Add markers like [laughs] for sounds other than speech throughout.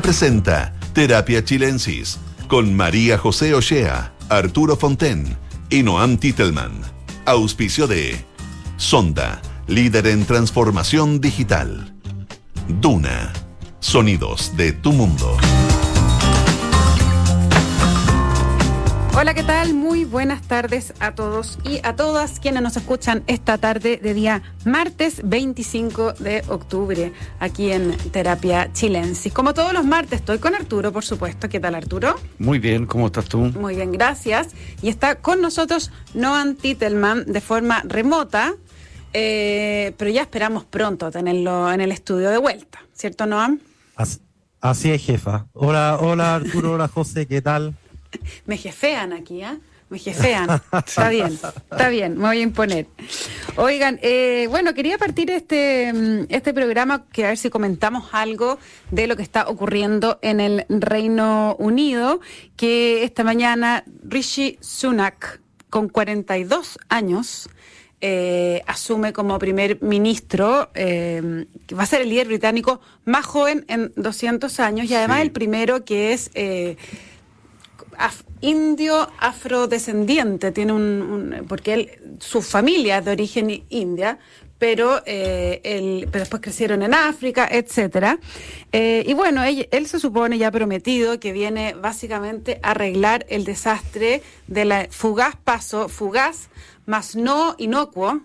Presenta Terapia Chilensis con María José Ochea, Arturo Fonten y Noam Titelman. Auspicio de Sonda, líder en transformación digital. Duna, sonidos de tu mundo. Hola, ¿qué tal? Muy buenas tardes a todos y a todas quienes nos escuchan esta tarde de día martes 25 de octubre aquí en Terapia Chilensis. Como todos los martes estoy con Arturo, por supuesto. ¿Qué tal, Arturo? Muy bien, ¿cómo estás tú? Muy bien, gracias. Y está con nosotros Noam Titelman de forma remota, eh, pero ya esperamos pronto tenerlo en el estudio de vuelta, ¿cierto, Noam? Así, así es, jefa. Hola, hola Arturo, hola José, ¿qué tal? [laughs] Me jefean aquí, ¿ah? Me jefean. Está bien, está bien, me voy a imponer. Oigan, eh, bueno, quería partir este, mm, este programa que a ver si comentamos algo de lo que está ocurriendo en el Reino Unido, que esta mañana Rishi Sunak, con 42 años, eh, asume como primer ministro, eh, que va a ser el líder británico más joven en 200 años y además Sí. el primero que es... eh, indio afrodescendiente, tiene un, porque él, su familia es de origen india, pero, eh, pero después crecieron en África, etcétera. Eh, y bueno, él, él se supone ya prometido que viene básicamente a arreglar el desastre de la fugaz paso, fugaz, más no inocuo,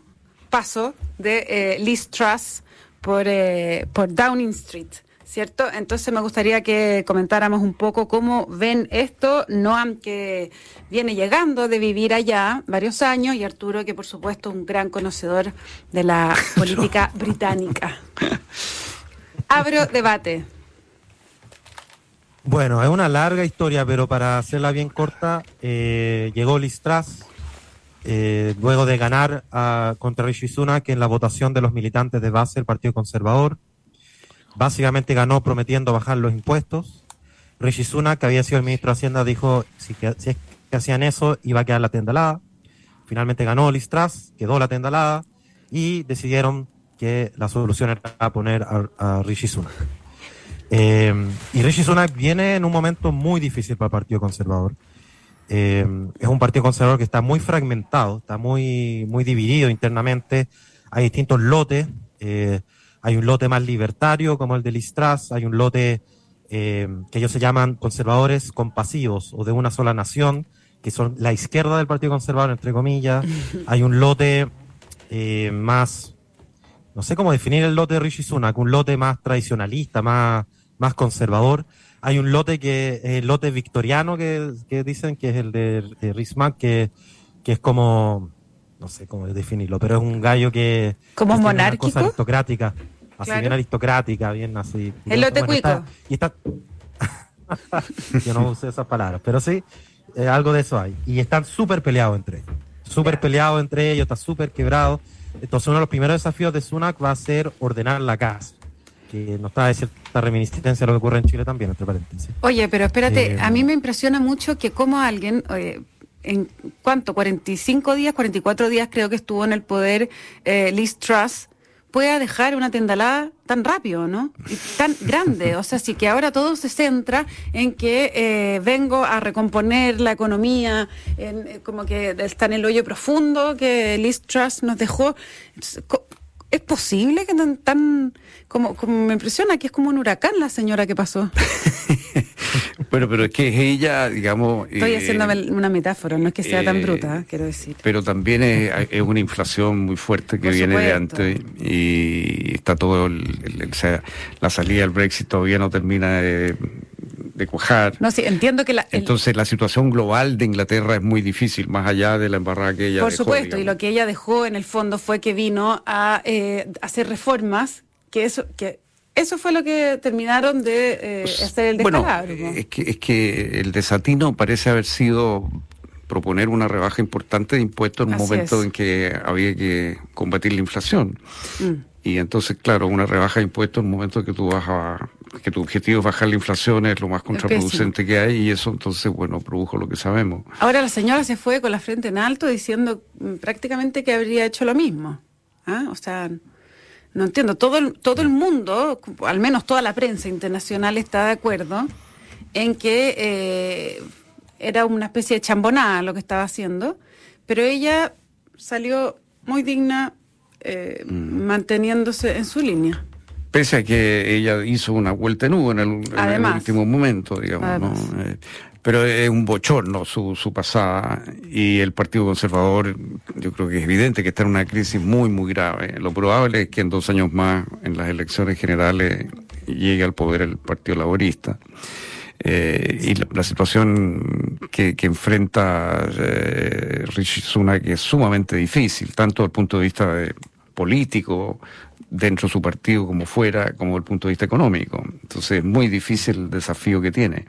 paso de eh, Liz Truss por, eh, por Downing Street. ¿Cierto? Entonces me gustaría que comentáramos un poco cómo ven esto, Noam que viene llegando de vivir allá varios años y Arturo que por supuesto un gran conocedor de la [laughs] política británica. Abro debate. Bueno, es una larga historia, pero para hacerla bien corta, eh, llegó Liz Truss, eh, luego de ganar a- contra Rishi Sunak en la votación de los militantes de base del Partido Conservador. Básicamente ganó prometiendo bajar los impuestos. Rishi Sunak, que había sido el ministro de Hacienda, dijo si, que, si hacían eso, iba a quedar la tendalada. Finalmente ganó Liz Truss, quedó la tendalada y decidieron que la solución era poner a, a Sunak. Eh, y Rishi Sunak viene en un momento muy difícil para el Partido Conservador. Eh, es un partido conservador que está muy fragmentado, está muy, muy dividido internamente. Hay distintos lotes. eh, hay un lote más libertario, como el de Liz Truss. Hay un lote eh, que ellos se llaman conservadores compasivos o de una sola nación, que son la izquierda del Partido Conservador, entre comillas. [laughs] Hay un lote eh, más no sé cómo definir el lote de Rishi Sunak, un lote más tradicionalista, más, más conservador. Hay un lote que es el lote victoriano que, que dicen que es el de, de Sunak, que, que es como, no sé cómo definirlo, pero es un gallo que... ¿Como una monárquico? cosa aristocrática, así Claro. bien aristocrática, bien así. El lote Bueno, está- y está, [laughs] yo no usé esas palabras, pero sí, eh, algo de eso hay. Y están súper peleados entre ellos. Súper peleados entre ellos, está súper quebrado. Entonces uno de los primeros desafíos de Sunak va a ser ordenar la casa. Que nos trae cierta reminiscencia a lo que ocurre en Chile también, entre paréntesis. Oye, pero espérate, Eh, a mí me impresiona mucho que como alguien, eh, en cuánto, 45 días, 44 días creo que estuvo en el poder eh, Liz Truss, pueda dejar una tendalada tan rápido, ¿no? Tan grande. O sea, sí que ahora todo se centra en que eh, vengo a recomponer la economía, en, eh, como que está en el hoyo profundo que Liz Truss nos dejó. ¿Es posible que tan, tan como, como me impresiona que es como un huracán la señora que pasó? [laughs] Bueno, pero es que es ella, digamos... Estoy eh, haciéndome una metáfora, no es que sea tan eh, bruta, quiero decir. Pero también es, es una inflación muy fuerte que viene de antes y está todo, el, el- o sea, la salida del Brexit todavía no termina de, de cuajar. No, sí, entiendo que la, el- Entonces la situación global de Inglaterra es muy difícil, más allá de la embarrada que ella por dejó, supuesto, y lo que ella dejó en el fondo fue que vino a eh, hacer reformas, que eso, que eso fue lo que terminaron de eh, hacer el descalabro. es que, es que el desatino parece haber sido proponer una rebaja importante de impuestos en un Así momento es. en que había que combatir la inflación. Mm. Y entonces, claro, una rebaja de impuestos en un momento que tú vas a, que tu objetivo es bajar la inflación es lo más contraproducente que hay y eso entonces, bueno, produjo lo que sabemos. Ahora la señora se fue con la frente en alto diciendo mm, prácticamente que habría hecho lo mismo. ¿ah? O sea, no entiendo, todo el, todo el mundo, al menos toda la prensa internacional está de acuerdo en que eh, era una especie de chambonada lo que estaba haciendo, pero ella salió muy digna eh, mm. manteniéndose en su línea. Pese a que ella hizo una vuelta en U en el, último momento, digamos. Eh, pero es un bochorno su, su pasada y el Partido Conservador yo creo que es evidente que está en una crisis muy, muy grave. Lo probable es que en dos años más, en las elecciones generales, llegue al poder el Partido Laborista. Eh, y la, situación que, que enfrenta eh, Rishi Sunak es sumamente difícil, tanto desde el punto de vista de, político, dentro de su partido como fuera, como el punto de vista económico. Entonces es muy difícil el desafío que tiene.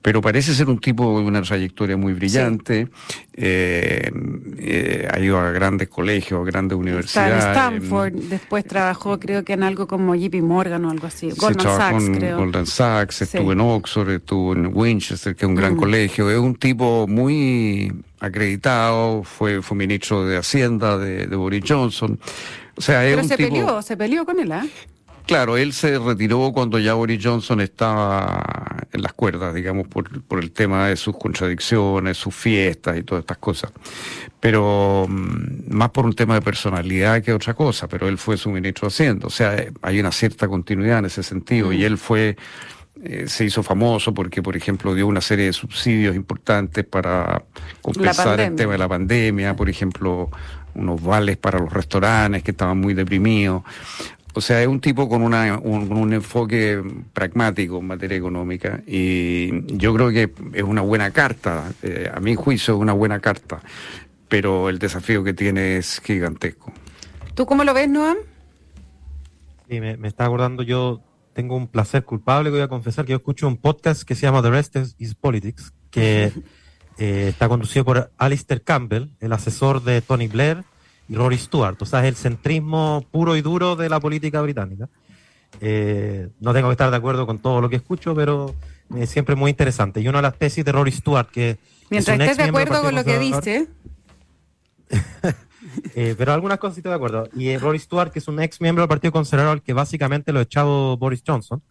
Pero parece ser un tipo de una trayectoria muy brillante, eh, eh, ha ido a grandes colegios, a grandes universidades. Está en Stanford, después trabajó creo que en algo como JP Morgan o algo así, Goldman Sachs creo. Goldman Sachs, estuvo en Oxford, estuvo en Winchester, que es un gran mm. colegio, es un tipo muy acreditado, fue, fue ministro de Hacienda de, de Boris Johnson. O sea, Pero se peleó, se peleó con él, ¿ah? Claro, él se retiró cuando ya Boris Johnson estaba en las cuerdas, digamos, por, por el tema de sus contradicciones, sus fiestas y todas estas cosas. Pero mm, más por un tema de personalidad que otra cosa, pero él fue su ministro haciendo. O sea, hay una cierta continuidad en ese sentido y mm. él fue eh, se hizo famoso porque, por ejemplo, dio una serie de subsidios importantes para compensar el tema de la pandemia, por ejemplo, unos vales para los restaurantes que estaban muy deprimidos. O sea, es un tipo con una, un, enfoque pragmático en materia económica y yo creo que es una buena carta, eh, a mi juicio es una buena carta, pero el desafío que tiene es gigantesco. ¿Tú cómo lo ves, Noam? Sí, me, me está acordando yo, tengo un placer culpable que voy a confesar que yo escucho un podcast que se llama The Rest is Politics, que [laughs] Eh, está conducido por Alistair Campbell, el asesor de Tony Blair y Rory Stewart. O sea, es el centrismo puro y duro de la política británica. Eh, no tengo que estar de acuerdo con todo lo que escucho, pero es siempre muy interesante. Y una de las tesis de Rory Stewart, que... Mientras estés de acuerdo con lo que dice. [laughs] Eh, pero algunas cosas sí estoy de acuerdo. Y Rory Stewart, que es un ex miembro del Partido Conservador, que básicamente lo ha echado Boris Johnson.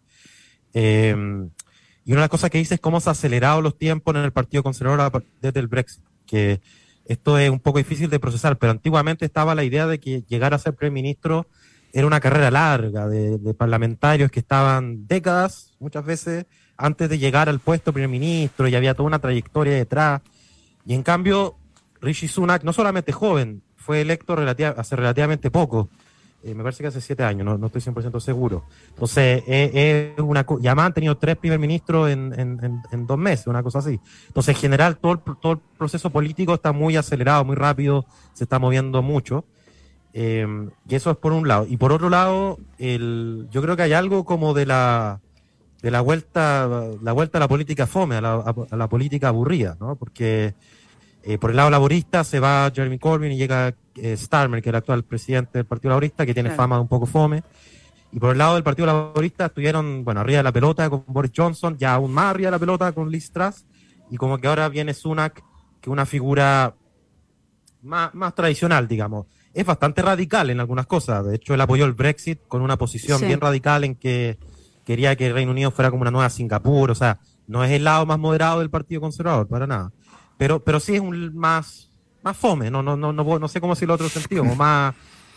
Y una de las cosas que dice es cómo se han acelerado los tiempos en el Partido Conservador desde el Brexit, que esto es un poco difícil de procesar, pero antiguamente estaba la idea de que llegar a ser primer ministro era una carrera larga de, parlamentarios que estaban décadas, muchas veces, antes de llegar al puesto primer ministro y había toda una trayectoria detrás. Y en cambio, Rishi Sunak, no solamente joven, fue electo hace relativamente poco, eh, me parece que hace siete años, no, no estoy 100% seguro. Entonces, eh, es una, ya han tenido tres primer ministros en, en, en, dos meses, una cosa así. Entonces, en general, todo el, todo el proceso político está muy acelerado, muy rápido, se está moviendo mucho. Eh, y eso es por un lado. Y por otro lado, el, yo creo que hay algo como de la, de la vuelta, la vuelta a la política fome, a la, a la política aburrida, ¿no? Porque eh, por el lado laborista se va Jeremy Corbyn y llega eh, Starmer, que es el actual presidente del Partido Laborista, que tiene fama de un poco fome. Y por el lado del Partido Laborista estuvieron, bueno, arriba de la pelota con Boris Johnson, ya aún más arriba de la pelota con Liz Truss, y como que ahora viene Sunak, que es una figura más, más tradicional, digamos. Es bastante radical en algunas cosas. De hecho, él apoyó el Brexit con una posición bien radical en que quería que el Reino Unido fuera como una nueva Singapur. O sea, no es el lado más moderado del Partido Conservador, para nada. Pero, pero sí es un más, más fome, no, no, no, no, no sé cómo decirlo en otro sentido, más,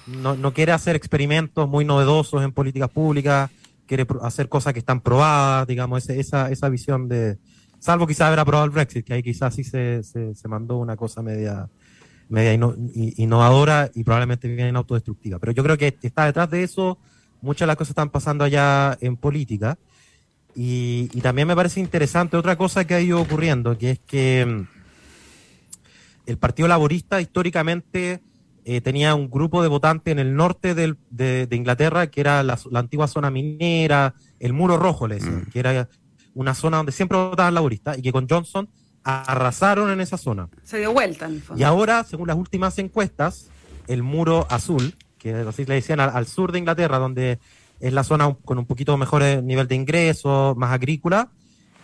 no, no quiere hacer experimentos muy novedosos en políticas públicas, quiere hacer cosas que están probadas, digamos, esa, esa visión de, salvo quizás haber aprobado el Brexit, que ahí quizás sí se, se, se mandó una cosa media, media innovadora y probablemente bien autodestructiva. Pero yo creo que está detrás de eso, muchas de las cosas están pasando allá en política. Y, y también me parece interesante otra cosa que ha ido ocurriendo, que es que el Partido Laborista históricamente eh, tenía un grupo de votantes en el norte de, Inglaterra, que era la, antigua zona minera, el muro rojo, le decían, mm. que era una zona donde siempre votaban laboristas y que con Johnson arrasaron en esa zona. Se dio vuelta, en el fondo. Y ahora, según las últimas encuestas, el muro azul, que así le decían al, sur de Inglaterra, donde es la zona con un poquito mejor nivel de ingresos, más agrícola,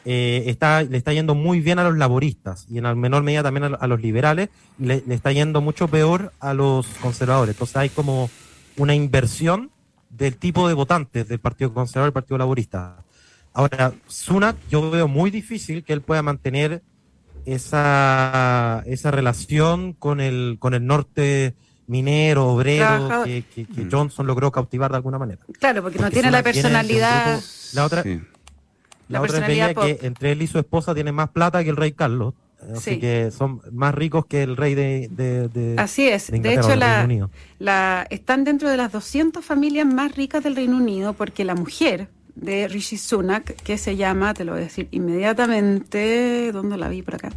eh, está, le está yendo muy bien a los laboristas y en menor medida también a, los liberales, le, está yendo mucho peor a los conservadores. Entonces hay como una inversión del tipo de votantes del Partido Conservador y el Partido Laborista. Ahora, Sunak, yo veo muy difícil que él pueda mantener esa, esa relación con el, con el norte minero, obrero, que, mm. Johnson logró cautivar de alguna manera. Claro, porque, no tiene la personalidad. la otra, la, otra es que entre él y su esposa tiene más plata que el rey Carlos. Así que son más ricos que el rey de, Así es. De, hecho, la, la, están dentro de las 200 familias más ricas del Reino Unido porque la mujer de Rishi Sunak, que se llama, te lo voy a decir inmediatamente, ¿dónde la vi por acá?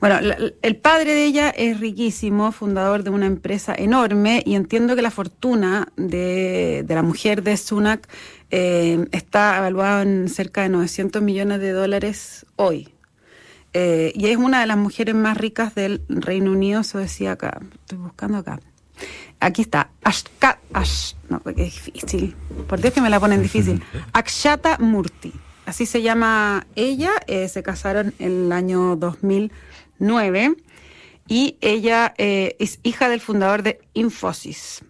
Bueno, el padre de ella es riquísimo, fundador de una empresa enorme y entiendo que la fortuna de, de la mujer de Sunak eh, está evaluada en cerca de 900 millones de dólares hoy. Eh, y es una de las mujeres más ricas del Reino Unido, eso decía acá, estoy buscando acá. Aquí está, Ashka, Ash, no, porque es difícil, por Dios que me la ponen difícil. [laughs] Akshata Murti, así se llama ella, eh, se casaron en el año 2009 y ella eh, es hija del fundador de Infosys.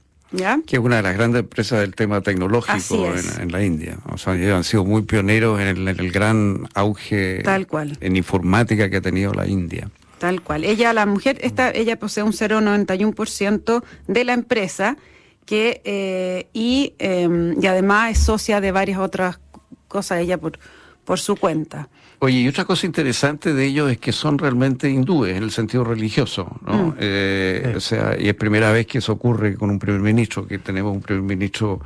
Que es una de las grandes empresas del tema tecnológico en, la India. O sea, ellos han sido muy pioneros en el, gran auge Tal cual. en informática que ha tenido la India. Tal cual. Ella, la mujer, esta, ella posee un 0,91% de la empresa que eh, y, em, y además es socia de varias otras cosas ella por, por su cuenta. Oye, y otra cosa interesante de ellos es que son realmente hindúes en el sentido religioso, ¿no? Mm. Eh, o sea, y es primera vez que eso ocurre con un primer ministro, que tenemos un primer ministro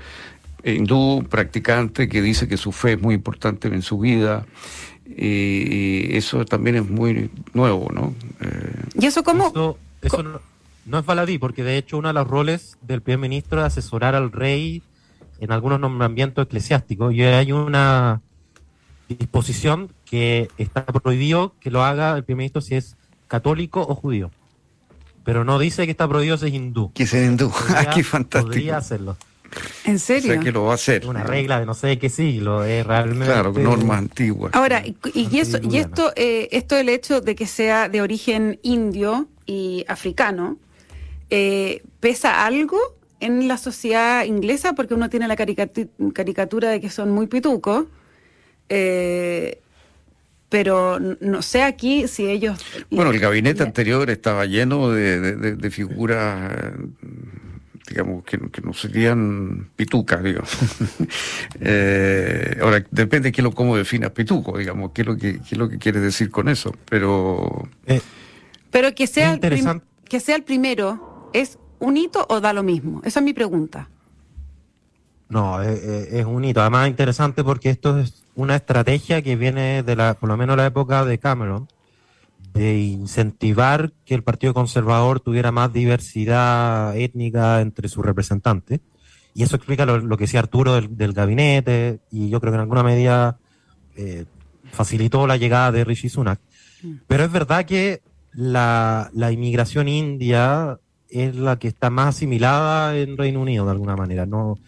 hindú, practicante, que dice que su fe es muy importante en su vida. Y, eso también es muy nuevo, ¿no? Eh, ¿Y eso cómo? Eso, no, es baladí, porque de hecho uno de los roles del primer ministro es asesorar al rey en algunos nombramientos eclesiásticos. Y hay una disposición que está prohibido que lo haga el primer ministro si es católico o judío. Pero no dice que está prohibido si es hindú. Que sea hindú. [laughs] Aquí fantástico. Podría hacerlo. ¿En serio? O sea, que lo va a hacer. Una regla de no sé de qué siglo, es realmente. Claro, normas antiguas. Ahora, y, y, eso, y esto, eh, esto del hecho de que sea de origen indio y africano, eh, ¿pesa algo en la sociedad inglesa? Porque uno tiene la caricatura de que son muy pitucos. Eh, pero no sé aquí si ellos... Bueno, el gabinete anterior estaba lleno de, figuras, digamos, que, no serían pitucas, digamos. [laughs] Eh, ahora, depende de qué lo, cómo definas pituco, digamos, qué es lo que, qué es lo que quieres decir con eso, pero... Eh, pero que sea, el que sea el primero, ¿es un hito o da lo mismo? Esa es mi pregunta. No, es, es un hito. Además, interesante porque esto es una estrategia que viene de la, por lo menos la época de Cameron, de incentivar que el Partido Conservador tuviera más diversidad étnica entre sus representantes. Y eso explica lo, que decía Arturo del, gabinete, y yo creo que en alguna medida eh, facilitó la llegada de Rishi Sunak. Mm. Pero es verdad que la, la inmigración india es la que está más asimilada en Reino Unido de alguna manera. No,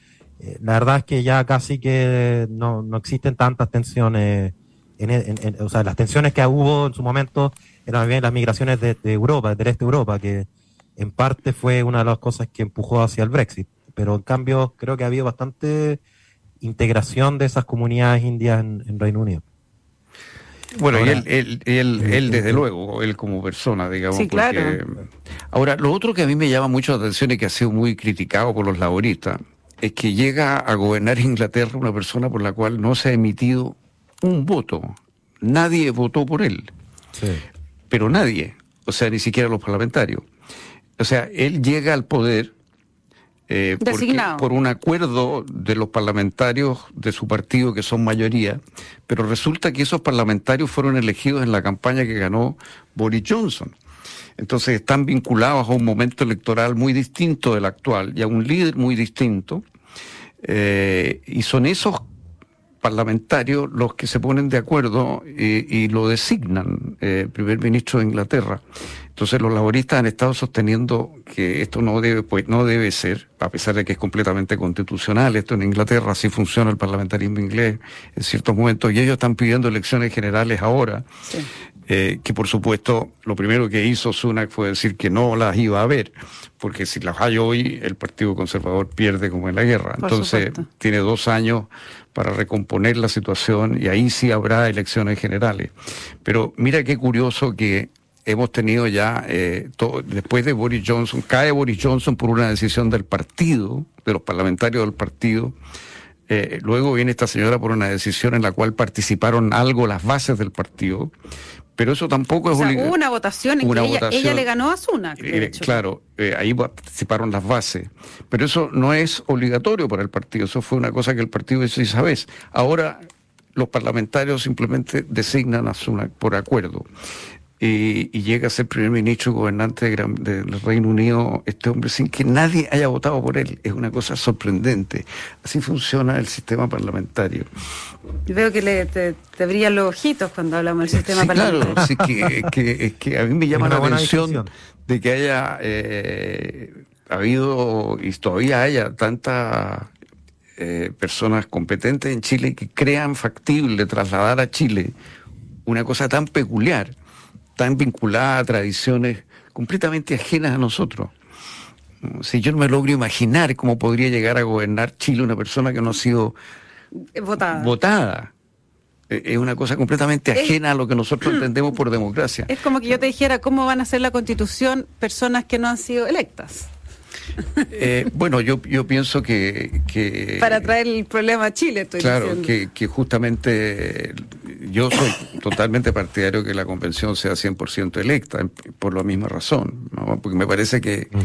eh, la verdad es que ya casi que no, no existen tantas tensiones, en, o sea, las tensiones que hubo en su momento eran bien las migraciones de, Europa, del este de Europa, que en parte fue una de las cosas que empujó hacia el Brexit. Pero en cambio creo que ha habido bastante integración de esas comunidades indias en, Reino Unido. Bueno, y él, él, él, él, desde luego, él como persona, digamos. Sí, claro. Ahora, lo otro que a mí me llama mucho la atención y que ha sido muy criticado por los laboristas es que llega a gobernar [laughs] Inglaterra una persona por la cual no se ha emitido un voto. Nadie votó por él. Pero nadie, o sea, ni siquiera los parlamentarios. O sea, él llega al poder eh, por un acuerdo de los parlamentarios de su partido, que son mayoría, pero resulta que esos parlamentarios fueron elegidos en la campaña que ganó Boris Johnson. Entonces están vinculados a un momento electoral muy distinto del actual y a un líder muy distinto. Eh, y son esos parlamentarios los que se ponen de acuerdo y, lo designan eh, primer ministro de Inglaterra. Entonces los laboristas han estado sosteniendo que esto no debe, pues, no debe ser, a pesar de que es completamente constitucional, esto en Inglaterra así funciona el parlamentarismo inglés en ciertos momentos, y ellos están pidiendo elecciones generales ahora. Eh, que por supuesto lo primero que hizo Sunak fue decir que no las iba a ver, porque si las hay hoy, el Partido Conservador pierde como en la guerra. Entonces tiene dos años para recomponer la situación y ahí sí habrá elecciones generales. Pero mira qué curioso que hemos tenido ya, eh, después de Boris Johnson, cae Boris Johnson por una decisión del partido, de los parlamentarios del partido, eh, luego viene esta señora por una decisión en la cual participaron algo las bases del partido, pero eso tampoco es Hubo una votación en que ella, le ganó a Zuna. Eh, claro, ahí participaron las bases, pero eso no es obligatorio para el partido, eso fue una cosa que el partido hizo y sabes. Ahora los parlamentarios simplemente designan a Zuna por acuerdo y, llega a ser primer ministro y gobernante del Reino Unido este hombre sin que nadie haya votado por él. Es una cosa sorprendente. Así funciona el sistema parlamentario. Veo que le, te, brillan los ojitos cuando hablamos del sistema parlamentario. Claro, sí, que, que, a mí me llama la atención de que haya eh, habido y todavía haya tantas eh, personas competentes en Chile que crean factible trasladar a Chile una cosa tan peculiar tan vinculada a tradiciones completamente ajenas a nosotros. Si yo no me logro imaginar cómo podría llegar a gobernar Chile una persona que no ha sido votada. votada. E, es una cosa completamente ajena a lo que nosotros entendemos por democracia. Es como que yo te dijera cómo van a hacer la constitución personas que no han sido electas. Eh, bueno, yo, yo pienso que, Para traer el problema a Chile, estoy claro, Que, que justamente yo soy totalmente partidario que la convención sea 100% electa, por la misma razón, porque me parece que, mm.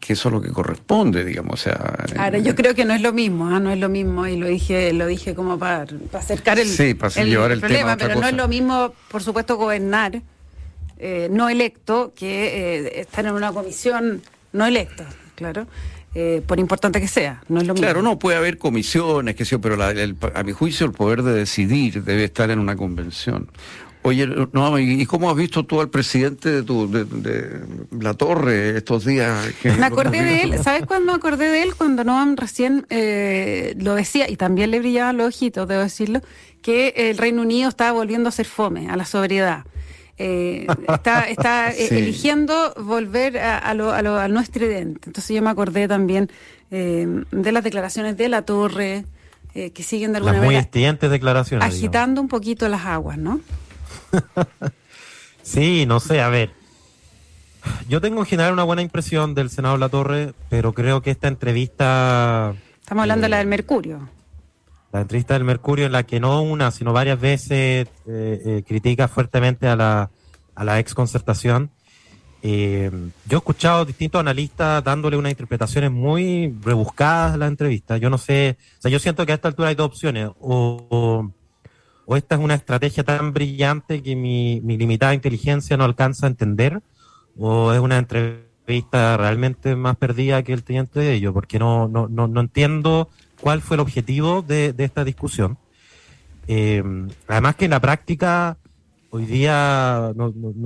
que eso es lo que corresponde, digamos. O sea, Ahora, yo creo que no es lo mismo, ¿ah? no es lo mismo, y lo dije lo dije como para, acercar el, sí, para llevar el problema, pero no es lo mismo, por supuesto, gobernar eh, no electo que eh, estar en una comisión no electa, claro. Eh, por importante que sea, no es lo mismo. Claro, no, puede haber comisiones, que sea, pero a mi juicio el poder de decidir debe estar en una convención. Oye, no, ¿y cómo has visto tú al presidente de, tu, de, La Torre estos días? me acordé de él, ¿sabes cuándo me acordé de él? Cuando Noam recién eh, lo decía, y también le brillaban los ojitos, debo decirlo, que el Reino Unido estaba volviendo a ser fome, a la sobriedad. Eh, está, está [laughs] eh, eligiendo volver a, lo, a, lo, al no estridente. Entonces yo me acordé también eh, de las declaraciones de la torre, que siguen de alguna las muy estridentes declaraciones. Agitando un poquito las aguas, ¿no? [laughs] sí, no sé, a ver. Yo tengo en general una buena impresión del senador La Torre, pero creo que esta entrevista... Estamos hablando de la del Mercurio la entrevista del Mercurio en la que no una, sino varias veces eh, eh, critica fuertemente a la, a la ex concertación. Eh, yo he escuchado distintos analistas dándole unas interpretaciones muy rebuscadas a la entrevista. Yo no sé, o sea, yo siento que a esta altura hay dos opciones. O, o, esta es una estrategia tan brillante que mi, mi limitada inteligencia no alcanza a entender, o es una entrevista realmente más perdida que el teniente de ello, porque no, no, no, no entiendo cuál fue el objetivo de, esta discusión. Eh, además que en la práctica, hoy día,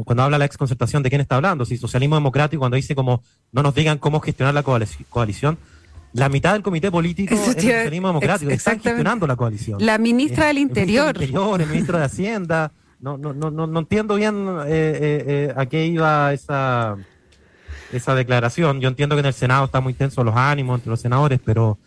cuando habla la exconcertación, ¿de quién está hablando? Si socialismo democrático, cuando dice como no nos digan cómo gestionar la coalición, la mitad del comité político es el socialismo democrático, están gestionando la coalición. La ministra del Interior. El, Interior, el ministro de [laughs] Hacienda. No, no, no, no, entiendo bien eh, eh, a qué iba esa, esa declaración. Yo entiendo que en el Senado está muy tenso los ánimos entre los senadores, pero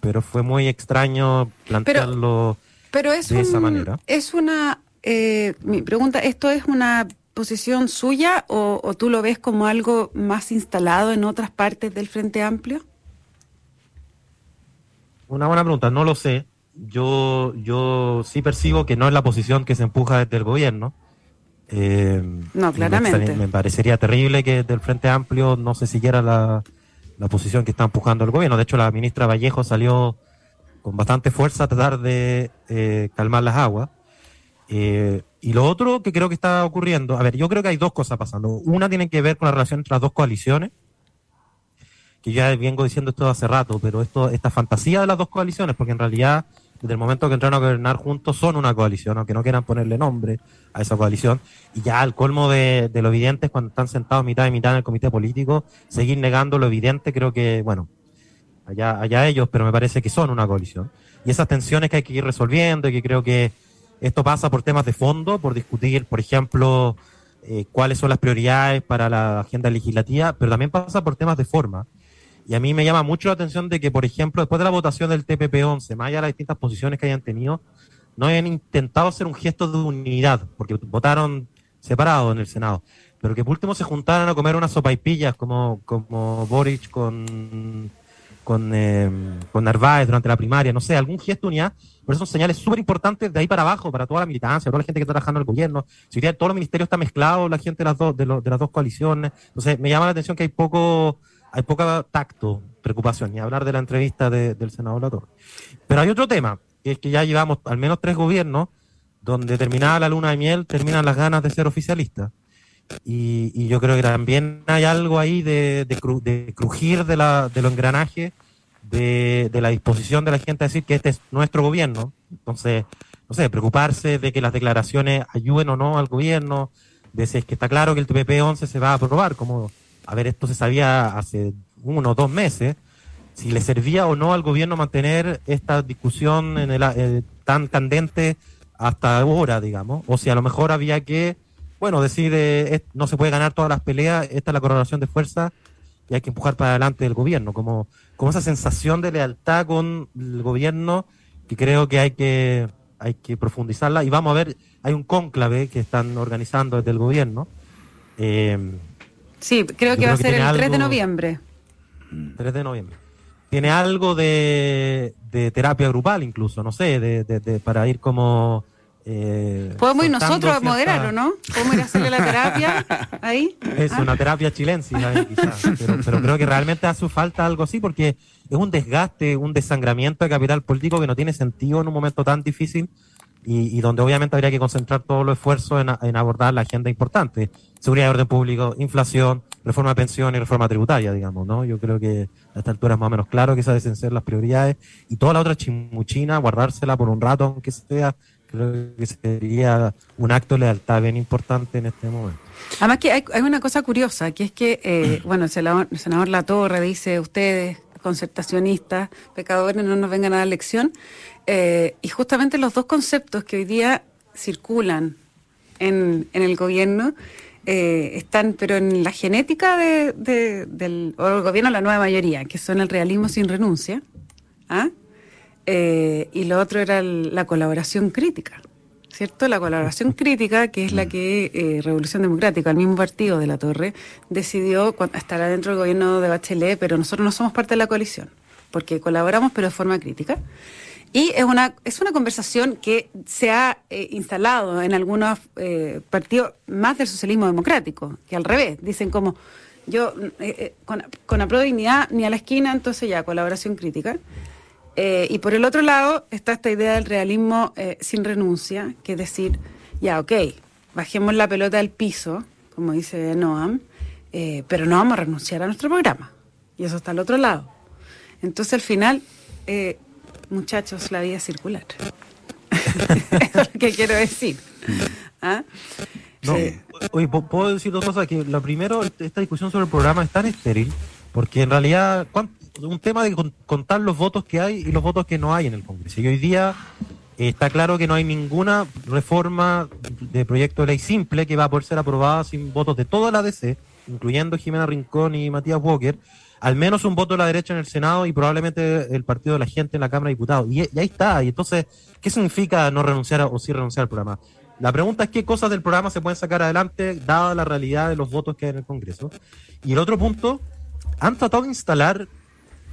pero fue muy extraño plantearlo pero, es de esa manera. Es una, eh, mi pregunta, ¿esto es una posición suya o, tú lo ves como algo más instalado en otras partes del Frente Amplio? Una buena pregunta, no lo sé. Yo, yo sí percibo que no es la posición que se empuja desde el gobierno. Eh, no, claramente. Me, me, parecería terrible que desde el Frente Amplio no se siguiera la, la posición que está empujando el gobierno. De hecho, la ministra Vallejo salió con bastante fuerza a tratar de eh, calmar las aguas. Eh, y lo otro que creo que está ocurriendo, a ver, yo creo que hay dos cosas pasando. Una tiene que ver con la relación entre las dos coaliciones, que ya vengo diciendo esto hace rato, pero esto, esta fantasía de las dos coaliciones, porque en realidad desde el momento que entraron a gobernar juntos son una coalición, aunque no quieran ponerle nombre a esa coalición. Y ya al colmo de, lo evidente cuando están sentados mitad y mitad en el comité político, seguir negando lo evidente, creo que, bueno, allá, allá ellos, pero me parece que son una coalición. Y esas tensiones que hay que ir resolviendo y que creo que Esto pasa por temas de fondo, por discutir, por ejemplo, eh, cuáles son las prioridades para la agenda legislativa, pero también pasa por temas de forma. Y a mí me llama mucho la atención de que, por ejemplo, después de la votación del TPP-11, más allá de las distintas posiciones que hayan tenido, no hayan intentado hacer un gesto de unidad, porque votaron separados en el Senado, pero que por último se juntaran a comer unas sopaipillas como, como Boric con, con, eh, con Narváez durante la primaria, no sé, algún gesto de unidad, pero son señales súper importantes de ahí para abajo, para toda la militancia, toda la gente que está trabajando en el gobierno. Si todos los ministerios está mezclado, la gente de las dos, de, de las dos coaliciones, entonces me llama la atención que hay poco, hay poca tacto, preocupación, ni hablar de la entrevista del senador Latorre. Pero hay otro tema, que es que ya llevamos al menos tres gobiernos donde terminada la luna de miel, terminan las ganas de ser oficialista. Y, yo creo que también hay algo ahí de, crujir de, la, de los engranajes, de, de, la disposición de la gente a decir que este es nuestro gobierno. Entonces, no sé, preocuparse de que las declaraciones ayuden o no al gobierno, de si es que está claro que el TPP-11 se va a aprobar, como, a ver, esto se sabía hace uno o dos meses, si le servía o no al gobierno mantener esta discusión eh, tan candente hasta ahora, digamos, o si a lo mejor había que, bueno, decir, eh, no se puede ganar todas las peleas, esta es la correlación de fuerza y hay que empujar para adelante el gobierno, como, como esa sensación de lealtad con el gobierno que creo que hay que hay que profundizarla y vamos a ver, hay un cónclave que están organizando desde el gobierno. Eh, sí, creo que va a ser el 3 de noviembre. 3 de noviembre tiene algo de, terapia grupal incluso, no sé, de, para ir como... Eh, Podemos ir nosotros a moderarlo, ¿no? Podemos ir a hacerle la terapia ahí. Es una terapia chilense, quizás, [laughs] pero, pero, creo que realmente hace falta algo así porque es un desgaste, un desangramiento de capital político que no tiene sentido en un momento tan difícil y, donde obviamente habría que concentrar todo los esfuerzos en, abordar la agenda importante. Seguridad de orden público, inflación, reforma de pensiones y reforma tributaria, digamos, ¿no? Yo creo que a esta altura es más o menos claro que esas deben ser las prioridades y toda la otra chimuchina, guardársela por un rato, aunque sea, creo que sería un acto de lealtad bien importante en este momento. Además que hay, una cosa curiosa, que es que, eh, [clears throat] bueno, el senador, el senador Latorre dice, ustedes, concertacionistas, pecadores, no nos vengan a dar lección, eh, y justamente los dos conceptos que hoy día circulan en, el gobierno eh, están, pero en la genética del gobierno, la nueva mayoría, que son el realismo sin renuncia, ¿ah? eh, y lo otro era la colaboración crítica. ¿Cierto? La colaboración crítica, que es la que Revolución Democrática, el mismo partido de la Torre, decidió estar adentro del gobierno de Bachelet, pero nosotros no somos parte de la coalición, porque colaboramos, pero de forma crítica. Y es una, es una conversación que se ha eh, instalado en algunos eh, partidos más del socialismo democrático, que al revés, dicen como yo eh, con, con dignidad ni a la esquina, entonces ya, colaboración crítica. y por el otro lado está esta idea del realismo sin renuncia, que es decir, ya, ok, bajemos la pelota del piso, como dice Noam, pero no vamos a renunciar a nuestro programa. Y eso está al otro lado. Entonces al final muchachos, la vida circular. [laughs] es lo que quiero decir. ¿Ah? Oye, puedo decir dos cosas. Que lo primero, esta discusión sobre el programa es tan estéril, porque en realidad un tema de contar los votos que hay y los votos que no hay en el Congreso. Y hoy día está claro que no hay ninguna reforma de proyecto de ley simple que va a poder ser aprobada sin votos de toda la DC, incluyendo Jimena Rincón y Matías Walker al menos un voto de la derecha en el Senado y probablemente el partido de la gente en la Cámara de Diputados. Y, ahí está. Y entonces, ¿qué significa no renunciar o sí renunciar al programa? La pregunta es qué cosas del programa se pueden sacar adelante dada la realidad de los votos que hay en el Congreso. Y el otro punto, han tratado de instalar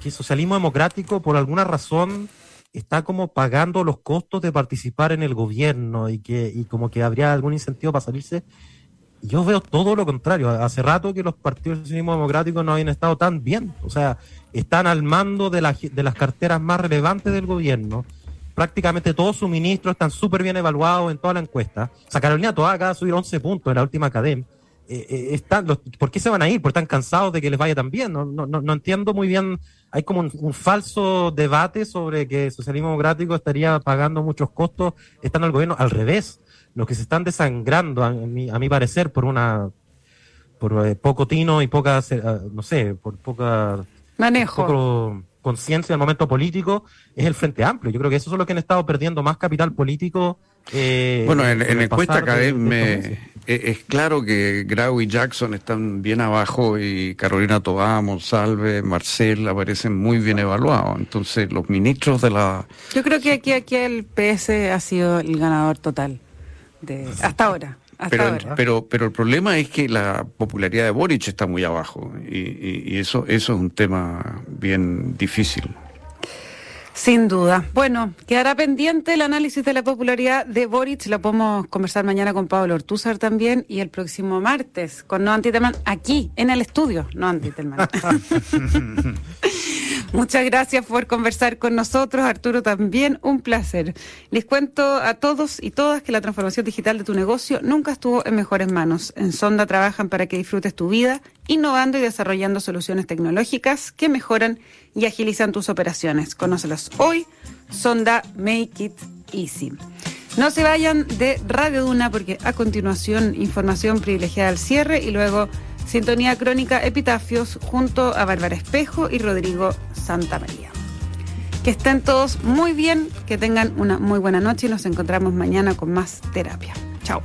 que el socialismo democrático por alguna razón está como pagando los costos de participar en el gobierno y que y como que habría algún incentivo para salirse yo veo todo lo contrario. Hace rato que los partidos del socialismo democrático no habían estado tan bien. O sea, están al mando de, de las carteras más relevantes del gobierno. Prácticamente todos sus ministros están súper bien evaluados en toda la encuesta. O sea, Carolina Toda acaba de subir 11 puntos en la última cadena. Eh, eh, están, ¿Por qué se van a ir? ¿Por están cansados de que les vaya tan bien? No, no, no entiendo muy bien. Hay como un, falso debate sobre que el socialismo democrático estaría pagando muchos costos estando al gobierno. Al revés los que se están desangrando, a mi, a mi parecer, por una por eh, poco tino y poca, eh, no sé, por poca manejo. conciencia del momento político, es el Frente Amplio. Yo creo que esos son los que han estado perdiendo más capital político Eh, bueno, en, en encuesta académica es claro que Grau y Jackson están bien abajo y Carolina Tobá, Monsalve, Marcel aparecen muy bien evaluados. Entonces, los ministros de la... Yo creo que aquí, aquí el PS ha sido el ganador total de hasta ahora. pero, pero, pero el problema es que la popularidad de Boric está muy abajo y, y eso, eso es un tema bien difícil. Sin duda. Bueno, quedará pendiente el análisis de la popularidad de Boric. Lo podemos conversar mañana con Pablo Ortúzar también y el próximo martes con No Antitelman aquí en el estudio. No Antitelman. [laughs] Muchas gracias por conversar con nosotros, Arturo, también un placer. Les cuento a todos y todas que la transformación digital de tu negocio nunca estuvo en mejores manos. En Sonda trabajan para que disfrutes tu vida, innovando y desarrollando soluciones tecnológicas que mejoran y agilizan tus operaciones. Conócelas hoy, Sonda Make It Easy. No se vayan de Radio Duna porque a continuación información privilegiada al cierre y luego Sintonía Crónica Epitafios junto a Bárbara Espejo y Rodrigo Santa María. Que estén todos muy bien, que tengan una muy buena noche y nos encontramos mañana con más terapia. Chao.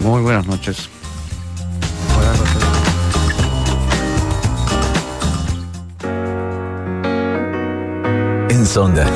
Muy buenas noches. Buenas noches. En Sonda